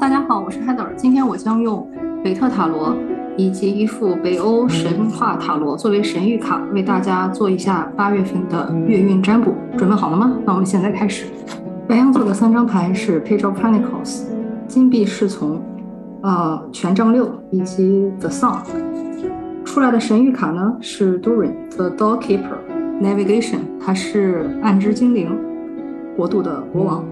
大家好，我是 Heather。今天我将用北特塔罗以及一副北欧神话塔罗作为神谕卡，为大家做一下八月份的月运占卜。准备好了吗？那我们现在开始。白羊座的三张牌是 Page of Pentacles，金币侍从，呃，权杖六以及 The Sun。出来的神谕卡呢是 Durin，The Doorkeeper，Navigation，他是暗之精灵国度的国王。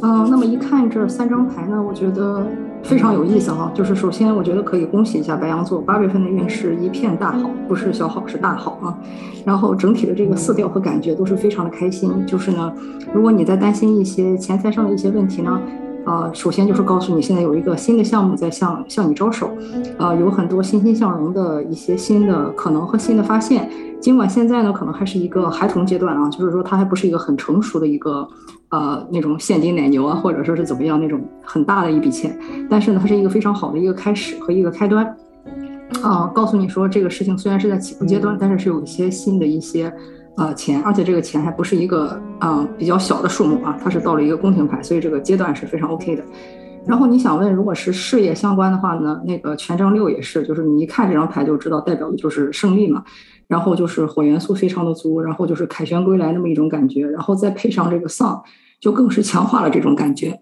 嗯，那么一看这三张牌呢，我觉得非常有意思哈。就是首先，我觉得可以恭喜一下白羊座，八月份的运势一片大好，不是小好，是大好啊。然后整体的这个色调和感觉都是非常的开心。就是呢，如果你在担心一些钱财上的一些问题呢，呃，首先就是告诉你现在有一个新的项目在向向你招手，呃，有很多欣欣向荣的一些新的可能和新的发现。尽管现在呢，可能还是一个孩童阶段啊，就是说它还不是一个很成熟的一个。呃，那种现金奶牛啊，或者说是怎么样那种很大的一笔钱，但是呢，它是一个非常好的一个开始和一个开端，啊，告诉你说这个事情虽然是在起步阶段，但是是有一些新的一些呃钱，而且这个钱还不是一个啊比较小的数目啊，它是到了一个宫廷牌，所以这个阶段是非常 OK 的。然后你想问，如果是事业相关的话呢，那个权杖六也是，就是你一看这张牌就知道代表的就是胜利嘛。然后就是火元素非常的足，然后就是凯旋归来那么一种感觉，然后再配上这个丧，就更是强化了这种感觉。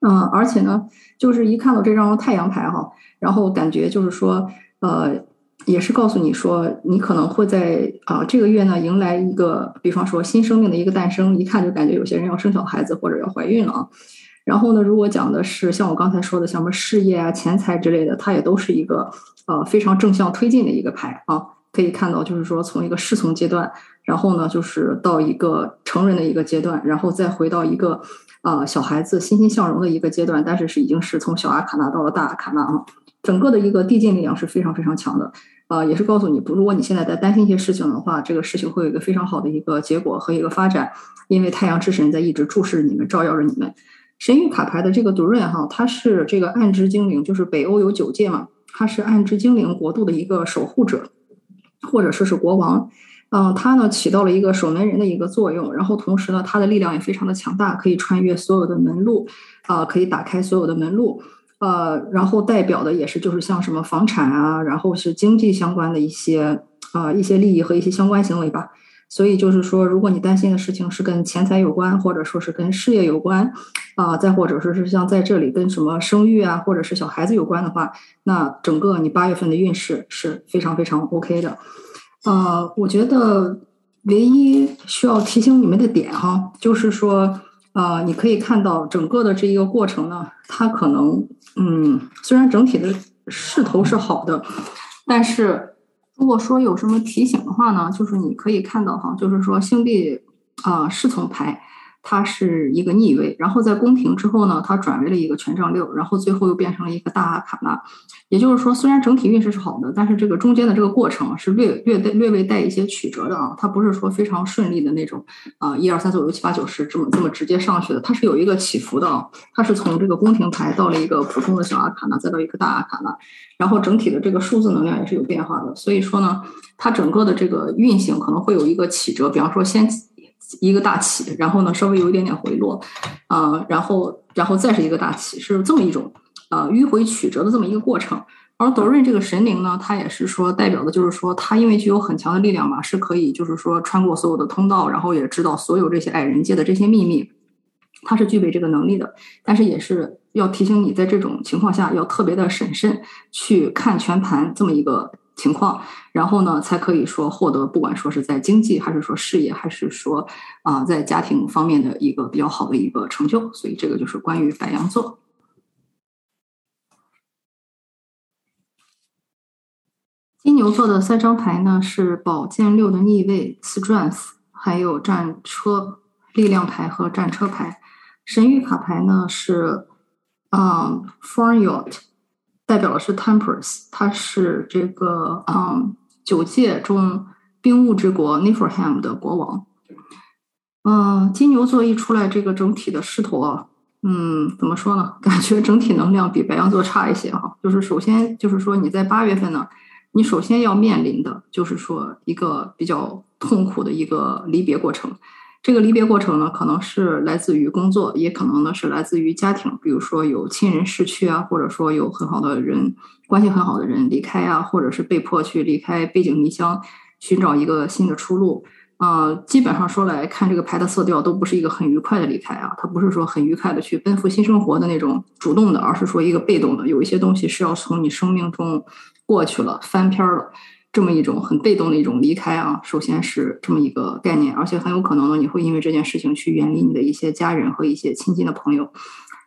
嗯，而且呢，就是一看到这张太阳牌哈，然后感觉就是说，呃，也是告诉你说，你可能会在啊这个月呢迎来一个，比方说新生命的一个诞生，一看就感觉有些人要生小孩子或者要怀孕了啊。然后呢，如果讲的是像我刚才说的，什么事业啊、钱财之类的，它也都是一个呃非常正向推进的一个牌啊。可以看到，就是说从一个侍从阶段，然后呢，就是到一个成人的一个阶段，然后再回到一个呃小孩子欣欣向荣的一个阶段。但是是已经是从小阿卡纳到了大阿卡纳啊，整个的一个递进力量是非常非常强的。呃，也是告诉你，不，如果你现在在担心一些事情的话，这个事情会有一个非常好的一个结果和一个发展，因为太阳之神在一直注视你们，照耀着你们。神谕卡牌的这个独瑞哈，它是这个暗之精灵，就是北欧有九界嘛，他是暗之精灵国度的一个守护者，或者说是国王。嗯，他呢起到了一个守门人的一个作用，然后同时呢，他的力量也非常的强大，可以穿越所有的门路，啊，可以打开所有的门路，呃，然后代表的也是就是像什么房产啊，然后是经济相关的一些啊一些利益和一些相关行为吧。所以就是说，如果你担心的事情是跟钱财有关，或者说是跟事业有关，啊，再或者说是像在这里跟什么生育啊，或者是小孩子有关的话，那整个你八月份的运势是非常非常 OK 的。呃，我觉得唯一需要提醒你们的点哈，就是说，呃，你可以看到整个的这一个过程呢，它可能，嗯，虽然整体的势头是好的，但是。如果说有什么提醒的话呢，就是你可以看到哈，就是说星币啊侍从牌。它是一个逆位，然后在宫廷之后呢，它转为了一个权杖六，然后最后又变成了一个大阿卡纳。也就是说，虽然整体运势是好的，但是这个中间的这个过程是略略带略微带一些曲折的啊，它不是说非常顺利的那种啊，一二三四五六七八九十这么这么直接上去的，它是有一个起伏的啊，它是从这个宫廷牌到了一个普通的小阿卡纳，再到一个大阿卡纳，然后整体的这个数字能量也是有变化的，所以说呢，它整个的这个运行可能会有一个起折，比方说先。一个大起，然后呢，稍微有一点点回落，啊，然后，然后再是一个大起，是这么一种呃迂回曲折的这么一个过程。而德瑞这个神灵呢，它也是说代表的就是说，它因为具有很强的力量嘛，是可以就是说穿过所有的通道，然后也知道所有这些矮人界的这些秘密，它是具备这个能力的。但是也是要提醒你，在这种情况下要特别的审慎去看全盘这么一个。情况，然后呢，才可以说获得，不管说是在经济，还是说事业，还是说啊，在家庭方面的一个比较好的一个成就。所以这个就是关于白羊座。金牛座的三张牌呢是宝剑六的逆位，Strength，还有战车力量牌和战车牌。神谕卡牌呢是嗯 f o r y a r d 代表的是 Temperance，它是这个嗯九界中冰雾之国 Niflheim 的国王。嗯，金牛座一出来，这个整体的势头，嗯，怎么说呢？感觉整体能量比白羊座差一些哈。就是首先就是说你在八月份呢，你首先要面临的就是说一个比较痛苦的一个离别过程，这个离别过程呢，可能是来自于工作，也可能呢是来自于家庭，比如说有亲人逝去啊，或者说有很好的人关系很好的人离开啊，或者是被迫去离开背井离乡，寻找一个新的出路。啊，基本上说来看这个牌的色调都不是一个很愉快的离开啊，它不是说很愉快的去奔赴新生活的那种主动的，而是说一个被动的，有一些东西是要从你生命中过去了，翻篇了。这么一种很被动的一种离开啊，首先是这么一个概念，而且很有可能呢，你会因为这件事情去远离你的一些家人和一些亲近的朋友。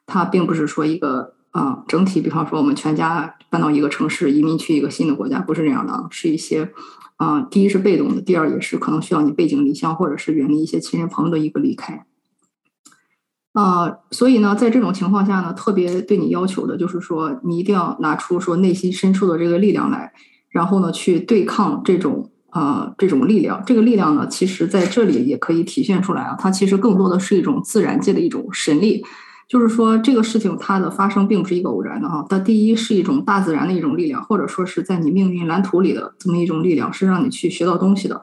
它并不是说一个啊整体，比方说我们全家搬到一个城市，移民去一个新的国家，不是这样的啊，是一些啊，第一是被动的，第二也是可能需要你背井离乡或者是远离一些亲人朋友的一个离开。啊，所以呢，在这种情况下呢，特别对你要求的就是说，你一定要拿出说内心深处的这个力量来。然后呢，去对抗这种呃这种力量，这个力量呢，其实在这里也可以体现出来啊。它其实更多的是一种自然界的一种神力，就是说这个事情它的发生并不是一个偶然的哈。它第一是一种大自然的一种力量，或者说是在你命运蓝图里的这么一种力量，是让你去学到东西的。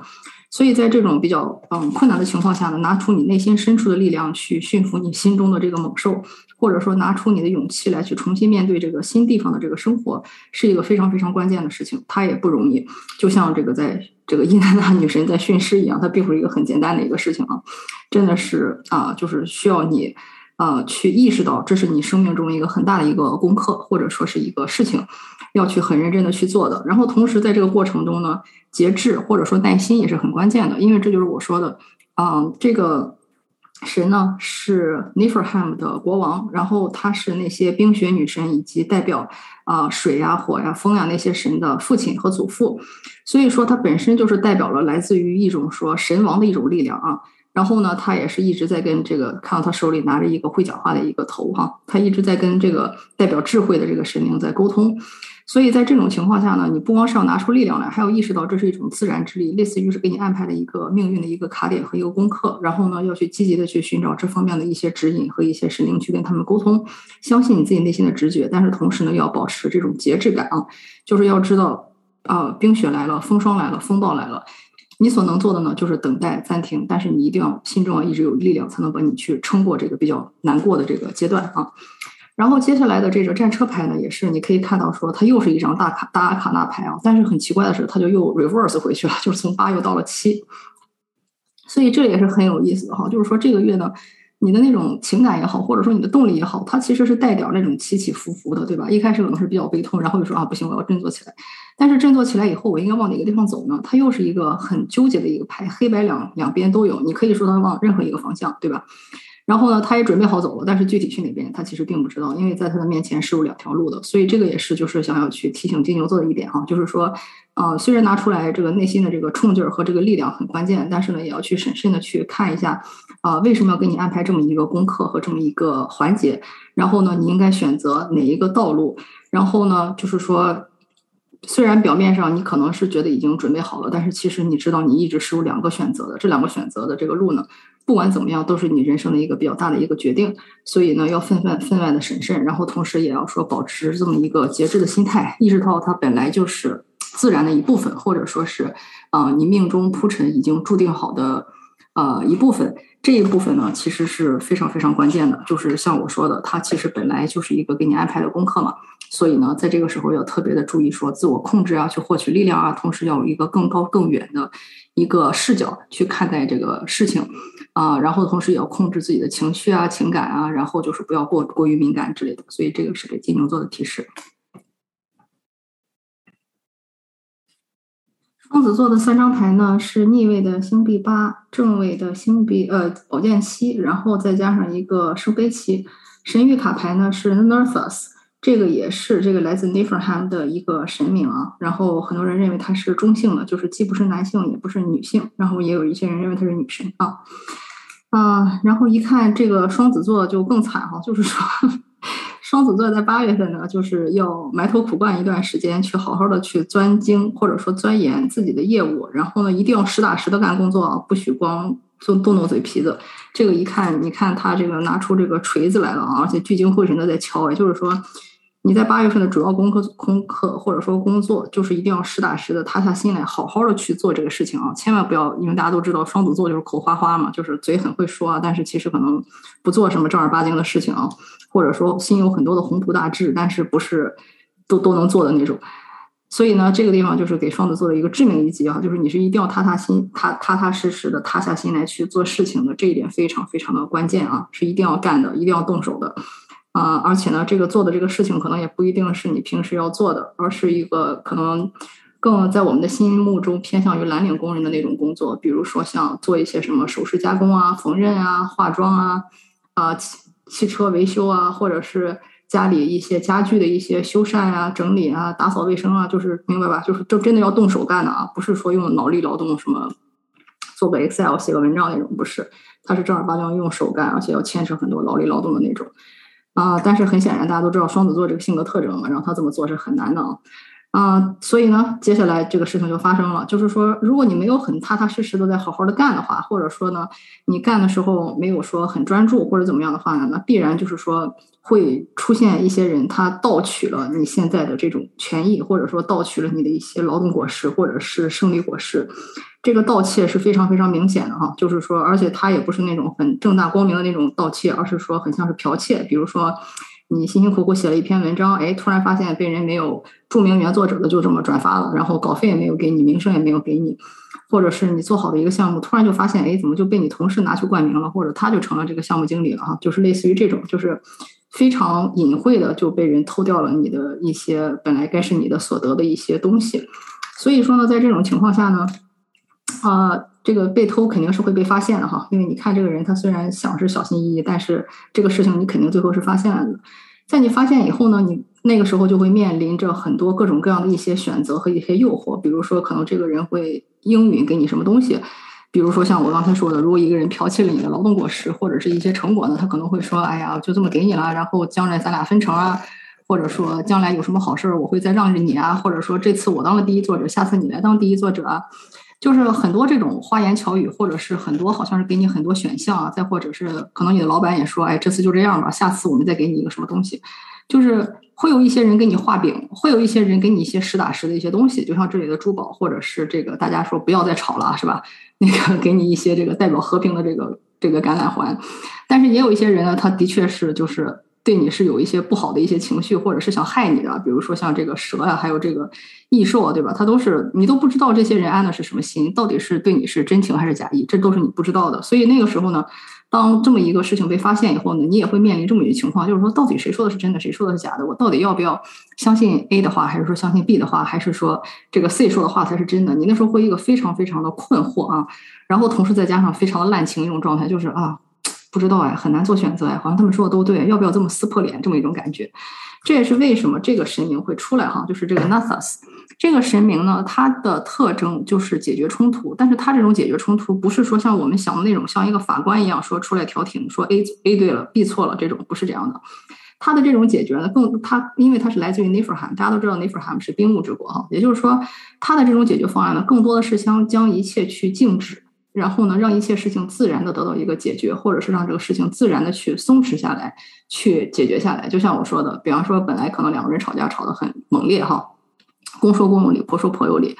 所以在这种比较嗯困难的情况下呢，拿出你内心深处的力量去驯服你心中的这个猛兽。或者说拿出你的勇气来去重新面对这个新地方的这个生活，是一个非常非常关键的事情，它也不容易。就像这个在这个伊南娜女神在训狮一样，它并不是一个很简单的一个事情啊，真的是啊，就是需要你呃去意识到这是你生命中一个很大的一个功课，或者说是一个事情，要去很认真的去做的。然后同时在这个过程中呢，节制或者说耐心也是很关键的，因为这就是我说的啊这个。神呢是 Niflheim 的国王，然后他是那些冰雪女神以及代表啊水呀、火呀、风呀那些神的父亲和祖父，所以说他本身就是代表了来自于一种说神王的一种力量啊。然后呢，他也是一直在跟这个看到他手里拿着一个会讲话的一个头哈，他一直在跟这个代表智慧的这个神灵在沟通。所以在这种情况下呢，你不光是要拿出力量来，还要意识到这是一种自然之力，类似于是给你安排的一个命运的一个卡点和一个功课。然后呢，要去积极的去寻找这方面的一些指引和一些神灵去跟他们沟通，相信你自己内心的直觉。但是同时呢，要保持这种节制感啊，就是要知道啊，冰雪来了，风霜来了，风暴来了，你所能做的呢，就是等待暂停。但是你一定要心中啊一直有力量，才能把你去撑过这个比较难过的这个阶段啊。然后接下来的这个战车牌呢，也是你可以看到说它又是一张大卡大阿卡那牌啊，但是很奇怪的是，它就又 reverse 回去了，就是从八又到了七，所以这也是很有意思的哈。就是说这个月呢，你的那种情感也好，或者说你的动力也好，它其实是带点那种起起伏伏的，对吧？一开始可能是比较悲痛，然后就说啊不行，我要振作起来。但是振作起来以后，我应该往哪个地方走呢？它又是一个很纠结的一个牌，黑白两两边都有，你可以说它往任何一个方向，对吧？然后呢，他也准备好走了，但是具体去哪边，他其实并不知道，因为在他的面前是有两条路的，所以这个也是就是想要去提醒金牛座的一点哈，就是说，呃，虽然拿出来这个内心的这个冲劲儿和这个力量很关键，但是呢，也要去审慎的去看一下，啊，为什么要给你安排这么一个功课和这么一个环节，然后呢，你应该选择哪一个道路，然后呢，就是说。虽然表面上你可能是觉得已经准备好了，但是其实你知道你一直是有两个选择的。这两个选择的这个路呢，不管怎么样都是你人生的一个比较大的一个决定。所以呢，要分分分外的审慎，然后同时也要说保持这么一个节制的心态，意识到它本来就是自然的一部分，或者说是啊你命中铺陈已经注定好的呃一部分。这一部分呢，其实是非常非常关键的，就是像我说的，它其实本来就是一个给你安排的功课嘛。所以呢，在这个时候要特别的注意说自我控制啊，去获取力量啊，同时要有一个更高更远的一个视角去看待这个事情啊，然后同时也要控制自己的情绪啊、情感啊，然后就是不要过过于敏感之类的。所以这个是给金牛座的提示。双子座的三张牌呢是逆位的星币八，正位的星币呃宝剑七，然后再加上一个圣杯七。神谕卡牌呢是 Nerthus。这个也是这个来自 Niflheim 的一个神明啊，然后很多人认为他是中性的，就是既不是男性也不是女性，然后也有一些人认为他是女神啊，啊，然后一看这个双子座就更惨哈，就是说双子座在八月份呢，就是要埋头苦干一段时间，去好好的去钻精或者说钻研自己的业务，然后呢一定要实打实的干工作，不许光。就动动嘴皮子，这个一看，你看他这个拿出这个锤子来了啊，而且聚精会神的在敲，也就是说，你在八月份的主要功课功课或者说工作，就是一定要实打实的塌下心来，好好的去做这个事情啊！千万不要，因为大家都知道双子座就是口花花嘛，就是嘴很会说啊，但是其实可能不做什么正儿八经的事情啊，或者说心有很多的宏图大志，但是不是都都能做的那种。所以呢，这个地方就是给双子座的一个致命一击啊，就是你是一定要踏踏心、踏踏踏实实的踏下心来去做事情的，这一点非常非常的关键啊，是一定要干的，一定要动手的。啊，而且呢，这个做的这个事情可能也不一定是你平时要做的，而是一个可能更在我们的心目中偏向于蓝领工人的那种工作，比如说像做一些什么首饰加工啊、缝纫啊、化妆啊、啊汽车维修啊，或者是家里一些家具的一些修缮啊、整理啊、打扫卫生啊，就是明白吧？就是就真的要动手干的啊，不是说用脑力劳动什么做个 Excel 写个文章那种，不是，他是正儿八经用手干，而且要牵扯很多劳力劳动的那种。啊，但是很显然，大家都知道双子座这个性格特征嘛，让他这么做是很难的啊。啊，所以呢，接下来这个事情就发生了，就是说，如果你没有很踏踏实实的在好好的干的话，或者说呢，你干的时候没有说很专注或者怎么样的话呢，那必然就是说会出现一些人他盗取了你现在的这种权益，或者说盗取了你的一些劳动果实或者是胜利果实。这个盗窃是非常非常明显的哈，就是说，而且他也不是那种很正大光明的那种盗窃，而是说很像是剽窃。比如说，你辛辛苦苦写了一篇文章，哎，突然发现被人没有注明原作者的就这么转发了，然后稿费也没有给你，名声也没有给你，或者是你做好的一个项目，突然就发现，哎，怎么就被你同事拿去冠名了，或者他就成了这个项目经理了哈，就是类似于这种，就是非常隐晦的就被人偷掉了你的一些本来该是你的所得的一些东西。所以说呢，在这种情况下呢。啊，这个被偷肯定是会被发现的哈，因为你看这个人，他虽然想是小心翼翼，但是这个事情你肯定最后是发现了的。在你发现以后呢，你那个时候就会面临着很多各种各样的一些选择和一些诱惑，比如说可能这个人会应允给你什么东西，比如说像我刚才说的，如果一个人剽窃了你的劳动果实或者是一些成果呢，他可能会说，哎呀，就这么给你了，然后将来咱俩分成啊，或者说将来有什么好事儿我会再让着你啊，或者说这次我当了第一作者，下次你来当第一作者啊。就是很多这种花言巧语，或者是很多好像是给你很多选项啊，再或者是可能你的老板也说，哎，这次就这样吧，下次我们再给你一个什么东西，就是会有一些人给你画饼，会有一些人给你一些实打实的一些东西，就像这里的珠宝，或者是这个大家说不要再吵了，是吧？那个给你一些这个代表和平的这个这个橄榄环，但是也有一些人呢，他的确是就是。对你是有一些不好的一些情绪，或者是想害你的，比如说像这个蛇呀，还有这个异兽啊，对吧？他都是你都不知道这些人安的是什么心，到底是对你是真情还是假意，这都是你不知道的。所以那个时候呢，当这么一个事情被发现以后呢，你也会面临这么一个情况，就是说到底谁说的是真的，谁说的是假的？我到底要不要相信 A 的话，还是说相信 B 的话，还是说这个 C 说的话才是真的？你那时候会一个非常非常的困惑啊，然后同时再加上非常的滥情一种状态，就是啊。不知道哎，很难做选择哎，好像他们说的都对，要不要这么撕破脸这么一种感觉？这也是为什么这个神明会出来哈，就是这个 Nathas 这个神明呢，它的特征就是解决冲突，但是它这种解决冲突不是说像我们想的那种像一个法官一样说出来调停，说 A A 对了，B 错了这种不是这样的。它的这种解决呢，更它因为它是来自于 Niflheim，大家都知道 Niflheim 是冰木之国哈，也就是说它的这种解决方案呢，更多的是想将一切去静止。然后呢，让一切事情自然的得到一个解决，或者是让这个事情自然的去松弛下来，去解决下来。就像我说的，比方说本来可能两个人吵架吵得很猛烈哈，公说公有理，婆说婆有理。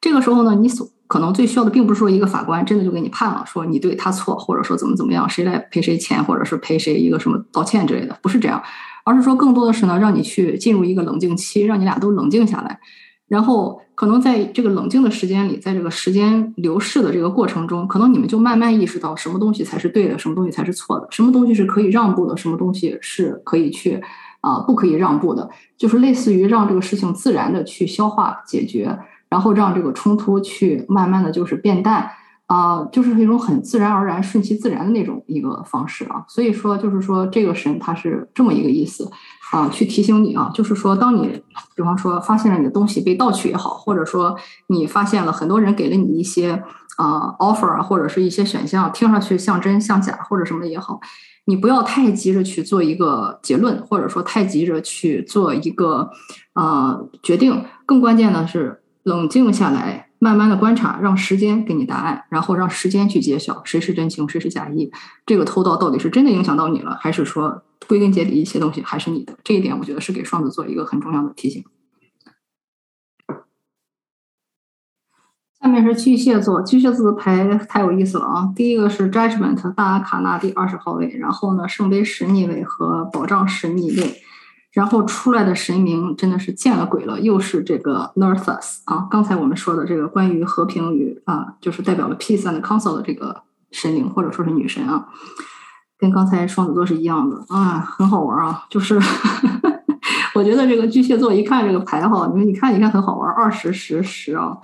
这个时候呢，你所可能最需要的，并不是说一个法官真的就给你判了，说你对他错，或者说怎么怎么样，谁来赔谁钱，或者是赔谁一个什么道歉之类的，不是这样，而是说更多的是呢，让你去进入一个冷静期，让你俩都冷静下来。然后可能在这个冷静的时间里，在这个时间流逝的这个过程中，可能你们就慢慢意识到什么东西才是对的，什么东西才是错的，什么东西是可以让步的，什么东西是可以去啊不可以让步的，就是类似于让这个事情自然的去消化解决，然后让这个冲突去慢慢的就是变淡啊，就是一种很自然而然、顺其自然的那种一个方式啊。所以说，就是说这个神他是这么一个意思。啊，去提醒你啊，就是说，当你比方说发现了你的东西被盗取也好，或者说你发现了很多人给了你一些啊 offer 啊，或者是一些选项，听上去像真像假或者什么的也好，你不要太急着去做一个结论，或者说太急着去做一个呃决定，更关键的是冷静下来，慢慢的观察，让时间给你答案，然后让时间去揭晓谁是真情，谁是假意，这个偷盗到底是真的影响到你了，还是说？归根结底一些东西还是你的。这一点我觉得是给双子座一个很重要的提醒。下面是巨蟹座，巨蟹座的牌太有意思了啊！第一个是 Judgment 大阿卡纳第二十号位，然后呢圣杯十逆位和宝藏十逆位，然后出来的神明真的是见了鬼了，又是这个 Northus 啊！刚才我们说的这个关于和平与啊，就是代表了 Peace and Council 的这个神灵或者说是女神啊，跟刚才双子座是一样的啊，很好玩啊！就是 我觉得这个巨蟹座一看这个牌哈，你们你看一看很好玩，二十十十啊。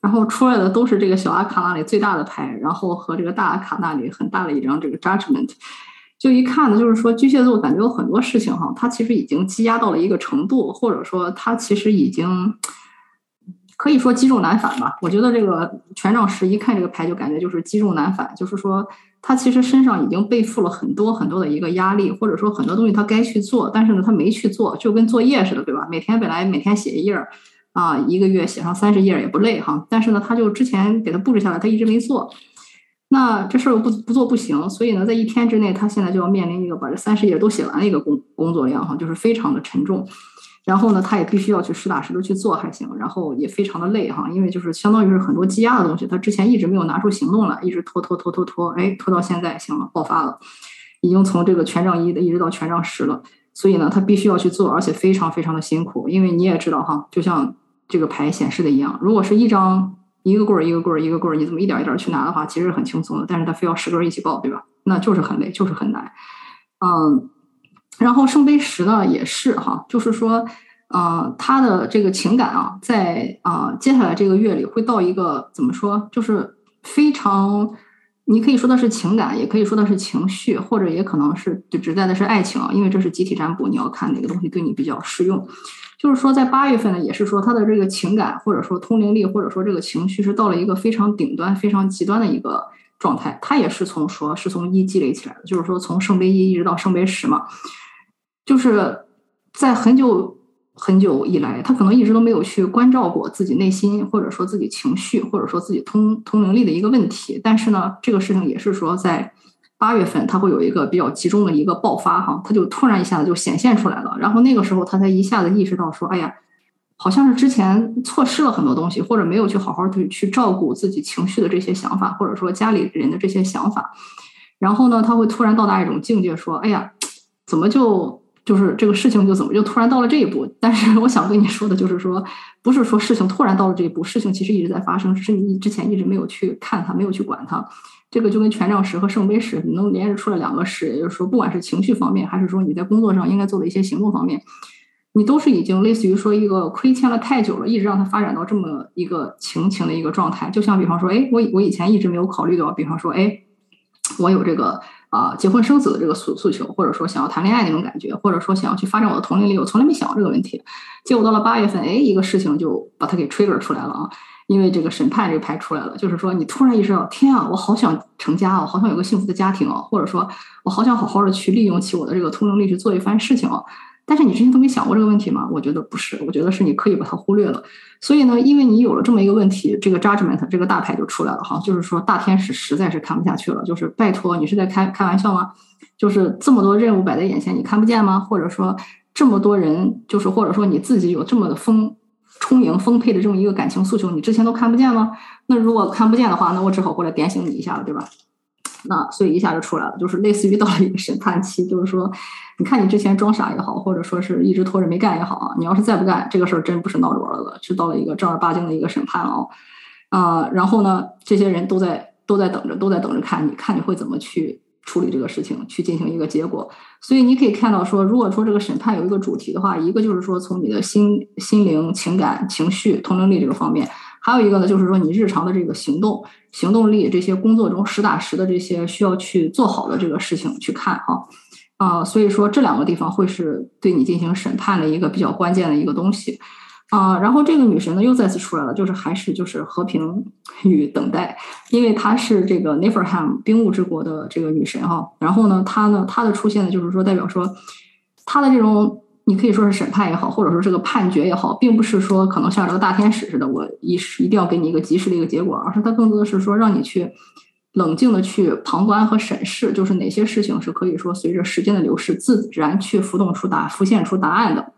然后出来的都是这个小阿卡那里最大的牌，然后和这个大阿卡那里很大的一张这个 Judgment，就一看呢，就是说巨蟹座感觉有很多事情哈，它其实已经积压到了一个程度，或者说它其实已经可以说积重难返吧。我觉得这个权杖十一看这个牌就感觉就是积重难返，就是说他其实身上已经背负了很多很多的一个压力，或者说很多东西他该去做，但是呢他没去做，就跟作业似的，对吧？每天本来每天写一页儿。啊，一个月写上三十页也不累哈，但是呢，他就之前给他布置下来，他一直没做，那这事儿不不做不行，所以呢，在一天之内，他现在就要面临一个把这三十页都写完的一个工工作量哈，就是非常的沉重，然后呢，他也必须要去实打实的去做还行，然后也非常的累哈，因为就是相当于是很多积压的东西，他之前一直没有拿出行动来，一直拖拖拖拖拖，哎，拖到现在行了，爆发了，已经从这个权杖一的一直到权杖十了，所以呢，他必须要去做，而且非常非常的辛苦，因为你也知道哈，就像。这个牌显示的一样，如果是一张一个棍儿一个棍儿一个棍儿，你这么一点一点去拿的话，其实很轻松的。但是他非要十根一起爆，对吧？那就是很累，就是很难。嗯，然后圣杯十呢也是哈，就是说，呃，他的这个情感啊，在啊接下来这个月里会到一个怎么说，就是非常，你可以说的是情感，也可以说的是情绪，或者也可能是就指代的是爱情啊，因为这是集体占卜，你要看哪个东西对你比较适用。就是说，在八月份呢，也是说他的这个情感，或者说通灵力，或者说这个情绪是到了一个非常顶端、非常极端的一个状态。他也是从说，是从一积累起来的，就是说从圣杯一一直到圣杯十嘛，就是在很久很久以来，他可能一直都没有去关照过自己内心，或者说自己情绪，或者说自己通通灵力的一个问题。但是呢，这个事情也是说在。八月份他会有一个比较集中的一个爆发哈，他就突然一下子就显现出来了，然后那个时候他才一下子意识到说，哎呀，好像是之前错失了很多东西，或者没有去好好的去照顾自己情绪的这些想法，或者说家里人的这些想法，然后呢，他会突然到达一种境界，说，哎呀，怎么就就是这个事情就怎么就突然到了这一步？但是我想跟你说的就是说，不是说事情突然到了这一步，事情其实一直在发生，只是你之前一直没有去看它，没有去管它。这个就跟权杖十和圣杯十，你能连着出来两个十，也就是说，不管是情绪方面，还是说你在工作上应该做的一些行动方面，你都是已经类似于说一个亏欠了太久了，一直让它发展到这么一个情情的一个状态。就像比方说，哎，我我以前一直没有考虑到，比方说，哎，我有这个啊结婚生子的这个诉诉求，或者说想要谈恋爱那种感觉，或者说想要去发展我的同龄力，我从来没想过这个问题。结果到了八月份，哎，一个事情就把它给 trigger 出来了啊。因为这个审判这个牌出来了，就是说你突然意识到，天啊，我好想成家哦，好想有个幸福的家庭哦，或者说我好想好好的去利用起我的这个通灵力去做一番事情哦。但是你之前都没想过这个问题吗？我觉得不是，我觉得是你刻意把它忽略了。所以呢，因为你有了这么一个问题，这个 Judgment 这个大牌就出来了哈，就是说大天使实在是看不下去了，就是拜托你是在开开玩笑吗？就是这么多任务摆在眼前，你看不见吗？或者说这么多人，就是或者说你自己有这么的丰。充盈丰沛的这么一个感情诉求，你之前都看不见吗？那如果看不见的话，那我只好过来点醒你一下了，对吧？那所以一下就出来了，就是类似于到了一个审判期，就是说，你看你之前装傻也好，或者说是一直拖着没干也好啊，你要是再不干，这个事儿真不是闹着玩儿的，是到了一个正儿八经的一个审判了啊。啊，然后呢，这些人都在都在等着，都在等着看你看你会怎么去。处理这个事情，去进行一个结果。所以你可以看到，说如果说这个审判有一个主题的话，一个就是说从你的心、心灵、情感、情绪、通灵力这个方面，还有一个呢，就是说你日常的这个行动、行动力这些工作中实打实的这些需要去做好的这个事情去看哈啊，所以说这两个地方会是对你进行审判的一个比较关键的一个东西。啊，然后这个女神呢又再次出来了，就是还是就是和平与等待，因为她是这个 Neferham 冰雾之国的这个女神哈。然后呢，她呢她的出现呢，就是说代表说她的这种你可以说是审判也好，或者说这个判决也好，并不是说可能像这个大天使似的，我一一定要给你一个及时的一个结果，而是它更多的是说让你去冷静的去旁观和审视，就是哪些事情是可以说随着时间的流逝自然去浮动出答浮现出答案的。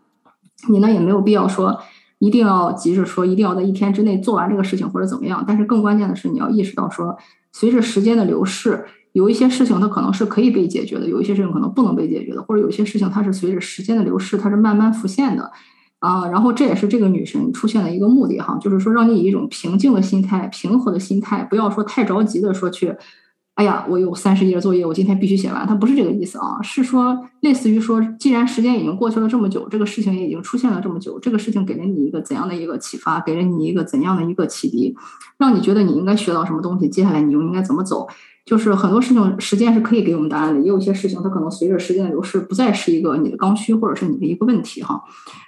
你呢也没有必要说一定要急着说一定要在一天之内做完这个事情或者怎么样。但是更关键的是你要意识到说，随着时间的流逝，有一些事情它可能是可以被解决的，有一些事情可能不能被解决的，或者有些事情它是随着时间的流逝它是慢慢浮现的。啊，然后这也是这个女神出现的一个目的哈，就是说让你以一种平静的心态、平和的心态，不要说太着急的说去，哎呀，我有三十页作业，我今天必须写完。它不是这个意思啊，是说类似于说，既然时间已经过去了这么久，这个事情也已经出现了这么久，这个事情给了你一个怎样的一个启发，给了你一个怎样的一个启迪，让你觉得你应该学到什么东西，接下来你又应该怎么走。就是很多事情，时间是可以给我们答案的，也有一些事情，它可能随着时间的流逝，不再是一个你的刚需，或者是你的一个问题哈。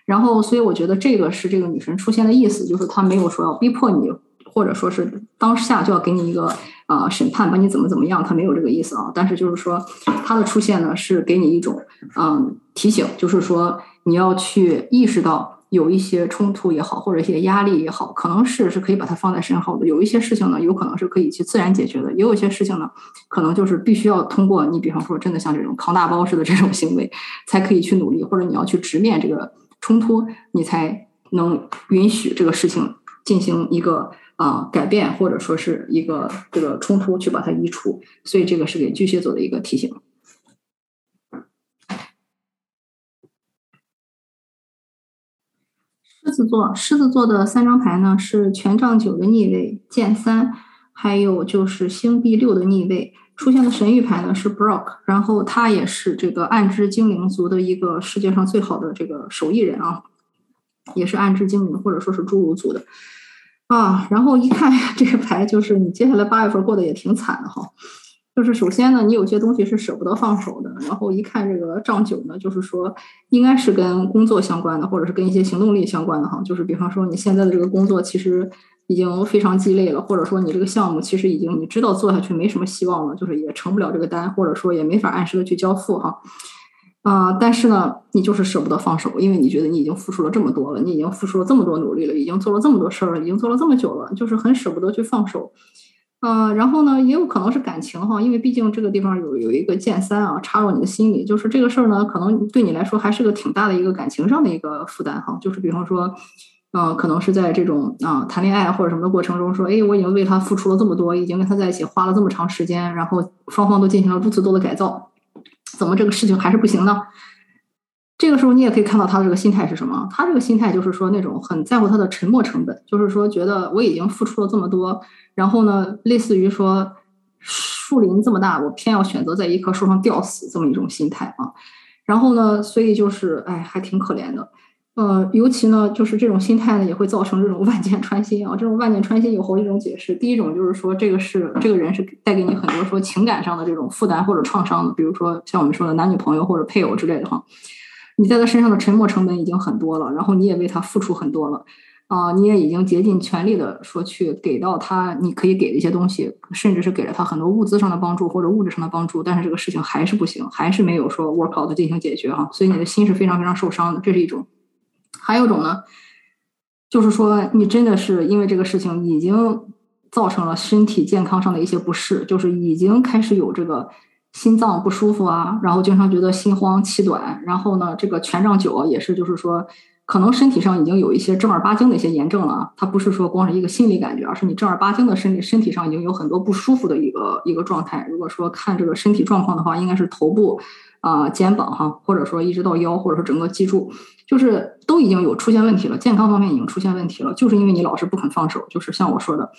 然后，所以我觉得这个是这个女神出现的意思，就是她没有说要逼迫你，或者说是当下就要给你一个呃审判，把你怎么怎么样，她没有这个意思啊。但是就是说，她的出现呢，是给你一种嗯提醒，就是说你要去意识到。有一些冲突也好，或者一些压力也好，可能是是可以把它放在身后的。有一些事情呢，有可能是可以去自然解决的；也有一些事情呢，可能就是必须要通过你，比方说真的像这种扛大包似的这种行为，才可以去努力，或者你要去直面这个冲突，你才能允许这个事情进行一个啊改变，或者说是一个这个冲突去把它移除。所以这个是给巨蟹座的一个提醒。狮子座，狮子座的三张牌呢是权杖九的逆位、剑三，还有就是星币六的逆位。出现的神谕牌呢是 Brock，然后他也是这个暗之精灵族的一个世界上最好的这个手艺人啊，也是暗之精灵或者说是侏儒族的啊。然后一看 这个牌，就是你接下来八月份过得也挺惨的哈。就是首先呢，你有些东西是舍不得放手的。然后一看这个账九呢，就是说应该是跟工作相关的，或者是跟一些行动力相关的哈。就是比方说你现在的这个工作其实已经非常鸡肋了，或者说你这个项目其实已经你知道做下去没什么希望了，就是也成不了这个单，或者说也没法按时的去交付哈。啊，但是呢，你就是舍不得放手，因为你觉得你已经付出了这么多了，你已经付出了这么多努力了，已经做了这么多事儿了，已经做了这么久了，就是很舍不得去放手。嗯，然后呢，也有可能是感情哈，因为毕竟这个地方有有一个剑三啊插入你的心里，就是这个事儿呢，可能对你来说还是个挺大的一个感情上的一个负担哈。就是比方说，嗯，可能是在这种啊谈恋爱或者什么的过程中，说，哎，我已经为他付出了这么多，已经跟他在一起花了这么长时间，然后双方都进行了如此多的改造，怎么这个事情还是不行呢？这个时候你也可以看到他这个心态是什么？他这个心态就是说那种很在乎他的沉没成本，就是说觉得我已经付出了这么多。然后呢，类似于说，树林这么大，我偏要选择在一棵树上吊死这么一种心态啊。然后呢，所以就是，哎，还挺可怜的。呃，尤其呢，就是这种心态呢，也会造成这种万箭穿心啊。这种万箭穿心有好几种解释。第一种就是说，这个是这个人是带给你很多说情感上的这种负担或者创伤的，比如说像我们说的男女朋友或者配偶之类的哈。你在他身上的沉没成本已经很多了，然后你也为他付出很多了。啊，你也已经竭尽全力的说去给到他你可以给的一些东西，甚至是给了他很多物资上的帮助或者物质上的帮助，但是这个事情还是不行，还是没有说 work out 进行解决哈，所以你的心是非常非常受伤的，这是一种。还有一种呢，就是说你真的是因为这个事情已经造成了身体健康上的一些不适，就是已经开始有这个心脏不舒服啊，然后经常觉得心慌气短，然后呢，这个权杖九也是就是说。可能身体上已经有一些正儿八经的一些炎症了，它不是说光是一个心理感觉，而是你正儿八经的身体身体上已经有很多不舒服的一个一个状态。如果说看这个身体状况的话，应该是头部啊、肩膀哈，或者说一直到腰，或者说整个脊柱，就是都已经有出现问题了，健康方面已经出现问题了，就是因为你老是不肯放手，就是像我说的，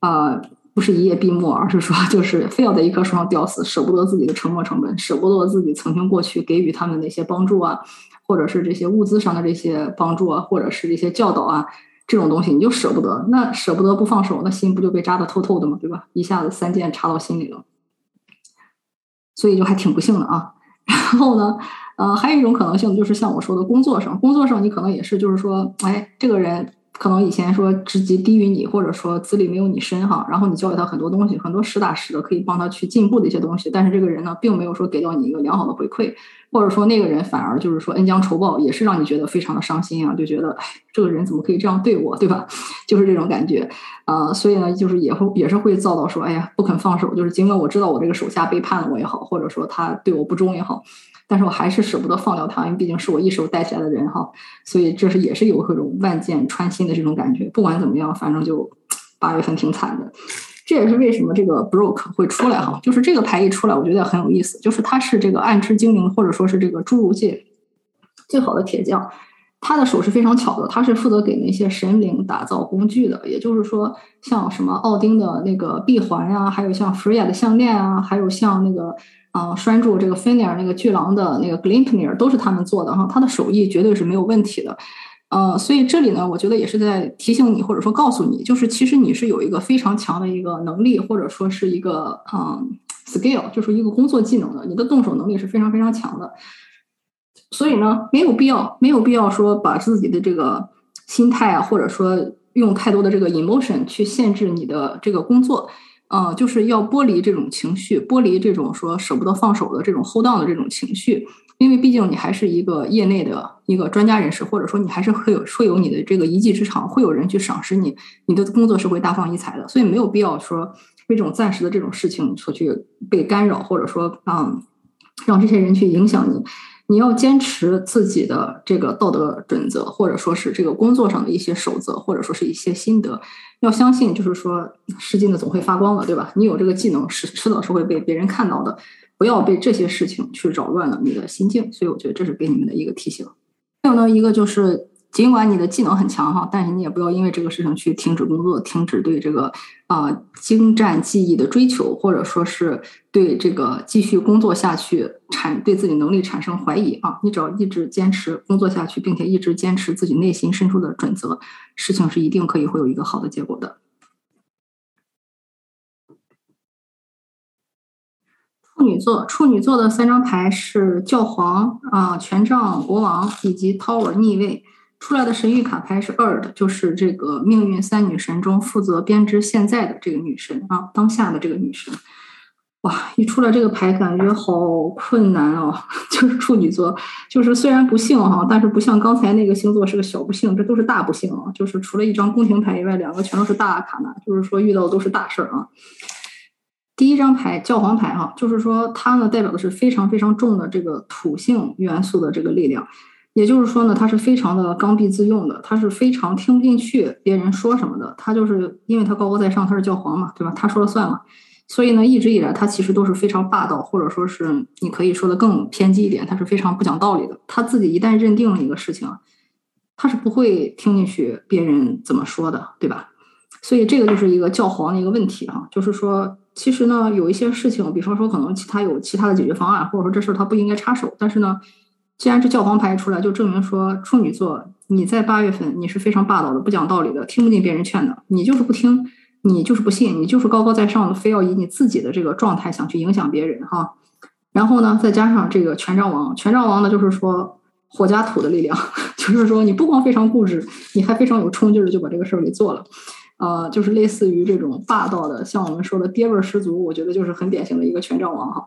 啊，不是一夜闭目，而是说就是非要在一棵树上吊死，舍不得自己的沉没成本，舍不得自己曾经过去给予他们的一些帮助啊。或者是这些物资上的这些帮助啊，或者是这些教导啊，这种东西你就舍不得，那舍不得不放手，那心不就被扎得透透的吗？对吧？一下子三箭插到心里了，所以就还挺不幸的啊。然后呢，呃，还有一种可能性就是像我说的，工作上，工作上你可能也是，就是说，哎，这个人可能以前说职级低于你，或者说资历没有你深哈，然后你教给他很多东西，很多实打实的可以帮他去进步的一些东西，但是这个人呢，并没有说给到你一个良好的回馈，或者说那个人反而就是说恩将仇报，也是让你觉得非常的伤心啊，就觉得哎，这个人怎么可以这样对我，对吧？就是这种感觉啊，所以呢，就是也会也是会遭到说，哎呀，不肯放手，就是尽管我知道我这个手下背叛了我也好，或者说他对我不忠也好。但是我还是舍不得放掉他，因为毕竟是我一手带起来的人哈，所以这是也是有这种万箭穿心的这种感觉。不管怎么样，反正就八月份挺惨的。这也是为什么这个 Broke 会出来哈，就是这个牌一出来，我觉得很有意思。就是他是这个暗之精灵，或者说是这个侏儒界最好的铁匠，他的手是非常巧的，他是负责给那些神灵打造工具的。也就是说，像什么奥丁的那个臂环呀，还有像弗瑞亚的项链啊，还有像那个。啊，拴住这个芬尼尔那个巨狼的那个 Glimpnir 都是他们做的哈，他的手艺绝对是没有问题的。呃，所以这里呢，我觉得也是在提醒你，或者说告诉你，就是其实你是有一个非常强的一个能力，或者说是一个嗯 skill，就是一个工作技能的，你的动手能力是非常非常强的。所以呢，没有必要，没有必要说把自己的这个心态啊，或者说用太多的这个 emotion 去限制你的这个工作。嗯，就是要剥离这种情绪，剥离这种说舍不得放手的这种 hold on 的这种情绪，因为毕竟你还是一个业内的一个专家人士，或者说你还是会有会有你的这个一技之长，会有人去赏识你，你的工作是会大放异彩的，所以没有必要说为这种暂时的这种事情所去被干扰，或者说嗯，让这些人去影响你。你要坚持自己的这个道德准则，或者说是这个工作上的一些守则，或者说是一些心得。要相信，就是说，试金的总会发光的，对吧？你有这个技能，迟迟早是会被别人看到的。不要被这些事情去扰乱了你的心境。所以，我觉得这是给你们的一个提醒。还有呢，一个就是。尽管你的技能很强哈，但是你也不要因为这个事情去停止工作，停止对这个啊精湛技艺的追求，或者说是对这个继续工作下去产对自己能力产生怀疑啊！你只要一直坚持工作下去，并且一直坚持自己内心深处的准则，事情是一定可以会有一个好的结果的。处女座，处女座的三张牌是教皇啊、权杖国王以及 Tower 逆位。出来的神谕卡牌是二的，就是这个命运三女神中负责编织现在的这个女神啊，当下的这个女神。哇，一出来这个牌，感觉好困难哦。就是处女座，就是虽然不幸哈，但是不像刚才那个星座是个小不幸，这都是大不幸啊。就是除了一张宫廷牌以外，两个全都是大卡呢，就是说遇到的都是大事儿啊。第一张牌教皇牌哈，就是说它呢代表的是非常非常重的这个土性元素的这个力量。也就是说呢，他是非常的刚愎自用的，他是非常听不进去别人说什么的。他就是因为他高高在上，他是教皇嘛，对吧？他说了算嘛。所以呢，一直以来他其实都是非常霸道，或者说是你可以说的更偏激一点，他是非常不讲道理的。他自己一旦认定了一个事情，他是不会听进去别人怎么说的，对吧？所以这个就是一个教皇的一个问题哈，就是说，其实呢，有一些事情，比方说可能其他有其他的解决方案，或者说这事儿他不应该插手，但是呢。既然这教皇牌出来，就证明说处女座你在八月份你是非常霸道的、不讲道理的、听不进别人劝的，你就是不听，你就是不信，你就是高高在上的，非要以你自己的这个状态想去影响别人哈。然后呢，再加上这个权杖王，权杖王呢就是说火加土的力量，就是说你不光非常固执，你还非常有冲劲的就把这个事儿给做了，呃，就是类似于这种霸道的，像我们说的爹味儿十足，我觉得就是很典型的一个权杖王哈，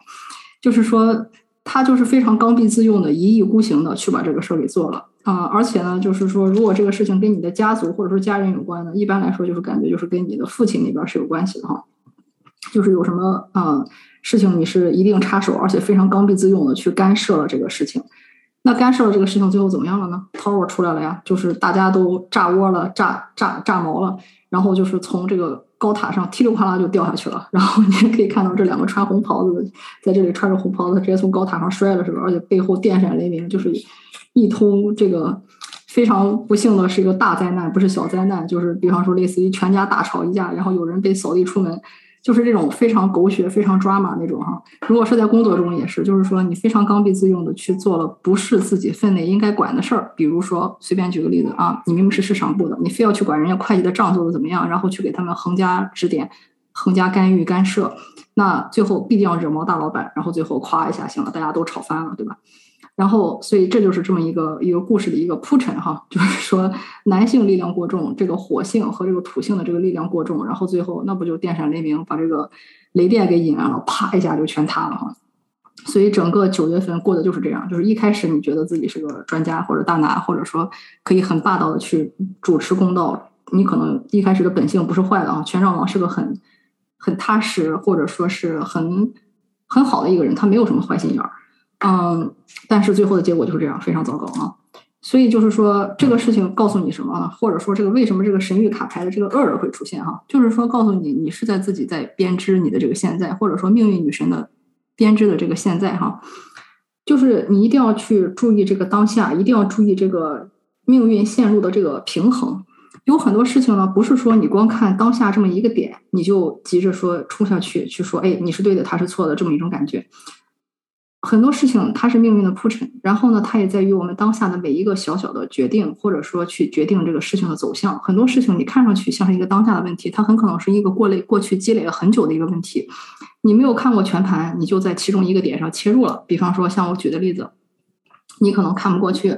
就是说。他就是非常刚愎自用的，一意孤行的去把这个事儿给做了啊！而且呢，就是说，如果这个事情跟你的家族或者说家人有关呢，一般来说就是感觉就是跟你的父亲那边是有关系的哈。就是有什么啊事情，你是一定插手，而且非常刚愎自用的去干涉了这个事情。那干涉了这个事情，最后怎么样了呢？Tower 出来了呀，就是大家都炸窝了，炸炸炸毛了，然后就是从这个。高塔上噼里啪啦就掉下去了，然后你也可以看到这两个穿红袍子的在这里穿着红袍子，直接从高塔上摔了，是吧？而且背后电闪雷鸣，就是一通这个非常不幸的是一个大灾难，不是小灾难，就是比方说类似于全家大吵一架，然后有人被扫地出门。就是这种非常狗血、非常抓马那种哈。如果是在工作中也是，就是说你非常刚愎自用的去做了不是自己分内应该管的事儿。比如说，随便举个例子啊，你明明是市场部的，你非要去管人家会计的账做的怎么样，然后去给他们横加指点、横加干预干涉，那最后必定要惹毛大老板，然后最后夸一下，行了，大家都吵翻了，对吧？然后，所以这就是这么一个一个故事的一个铺陈哈，就是说男性力量过重，这个火性和这个土性的这个力量过重，然后最后那不就电闪雷鸣，把这个雷电给引燃了，啪一下就全塌了哈。所以整个九月份过的就是这样，就是一开始你觉得自己是个专家或者大拿，或者说可以很霸道的去主持公道，你可能一开始的本性不是坏的啊。权杖王是个很很踏实或者说是很很好的一个人，他没有什么坏心眼儿。嗯，但是最后的结果就是这样，非常糟糕啊！所以就是说，这个事情告诉你什么呢？或者说，这个为什么这个神谕卡牌的这个恶人会出现哈？就是说，告诉你，你是在自己在编织你的这个现在，或者说命运女神的编织的这个现在哈。就是你一定要去注意这个当下，一定要注意这个命运线路的这个平衡。有很多事情呢，不是说你光看当下这么一个点，你就急着说冲下去去说，哎，你是对的，他是错的，这么一种感觉。很多事情它是命运的铺陈，然后呢，它也在于我们当下的每一个小小的决定，或者说去决定这个事情的走向。很多事情你看上去像是一个当下的问题，它很可能是一个过累过去积累了很久的一个问题。你没有看过全盘，你就在其中一个点上切入了。比方说，像我举的例子，你可能看不过去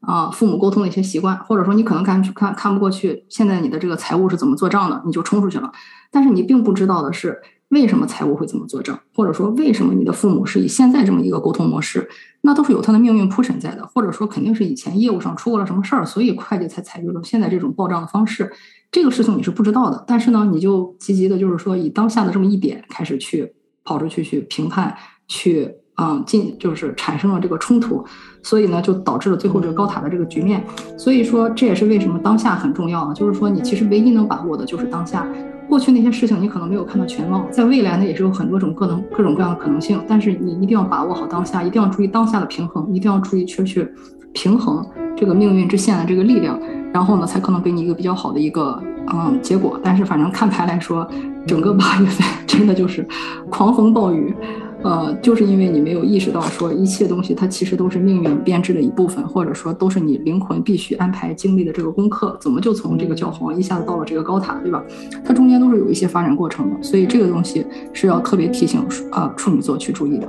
啊，父母沟通的一些习惯，或者说你可能看看看不过去现在你的这个财务是怎么做账的，你就冲出去了。但是你并不知道的是。为什么财务会这么做账？或者说，为什么你的父母是以现在这么一个沟通模式？那都是有他的命运铺陈在的，或者说，肯定是以前业务上出过了什么事儿，所以会计才采用了现在这种报账的方式。这个事情你是不知道的，但是呢，你就积极的，就是说，以当下的这么一点开始去跑出去去评判，去嗯进，就是产生了这个冲突，所以呢，就导致了最后这个高塔的这个局面。所以说，这也是为什么当下很重要啊，就是说，你其实唯一能把握的就是当下。过去那些事情你可能没有看到全貌，在未来呢也是有很多种各能各种各样的可能性，但是你一定要把握好当下，一定要注意当下的平衡，一定要注意去去平衡这个命运之线的这个力量，然后呢才可能给你一个比较好的一个嗯结果。但是反正看牌来说，整个八月份真的就是狂风暴雨。呃，就是因为你没有意识到，说一切东西它其实都是命运编织的一部分，或者说都是你灵魂必须安排经历的这个功课。怎么就从这个教皇一下子到了这个高塔，对吧？它中间都是有一些发展过程的，所以这个东西是要特别提醒啊处女座去注意的。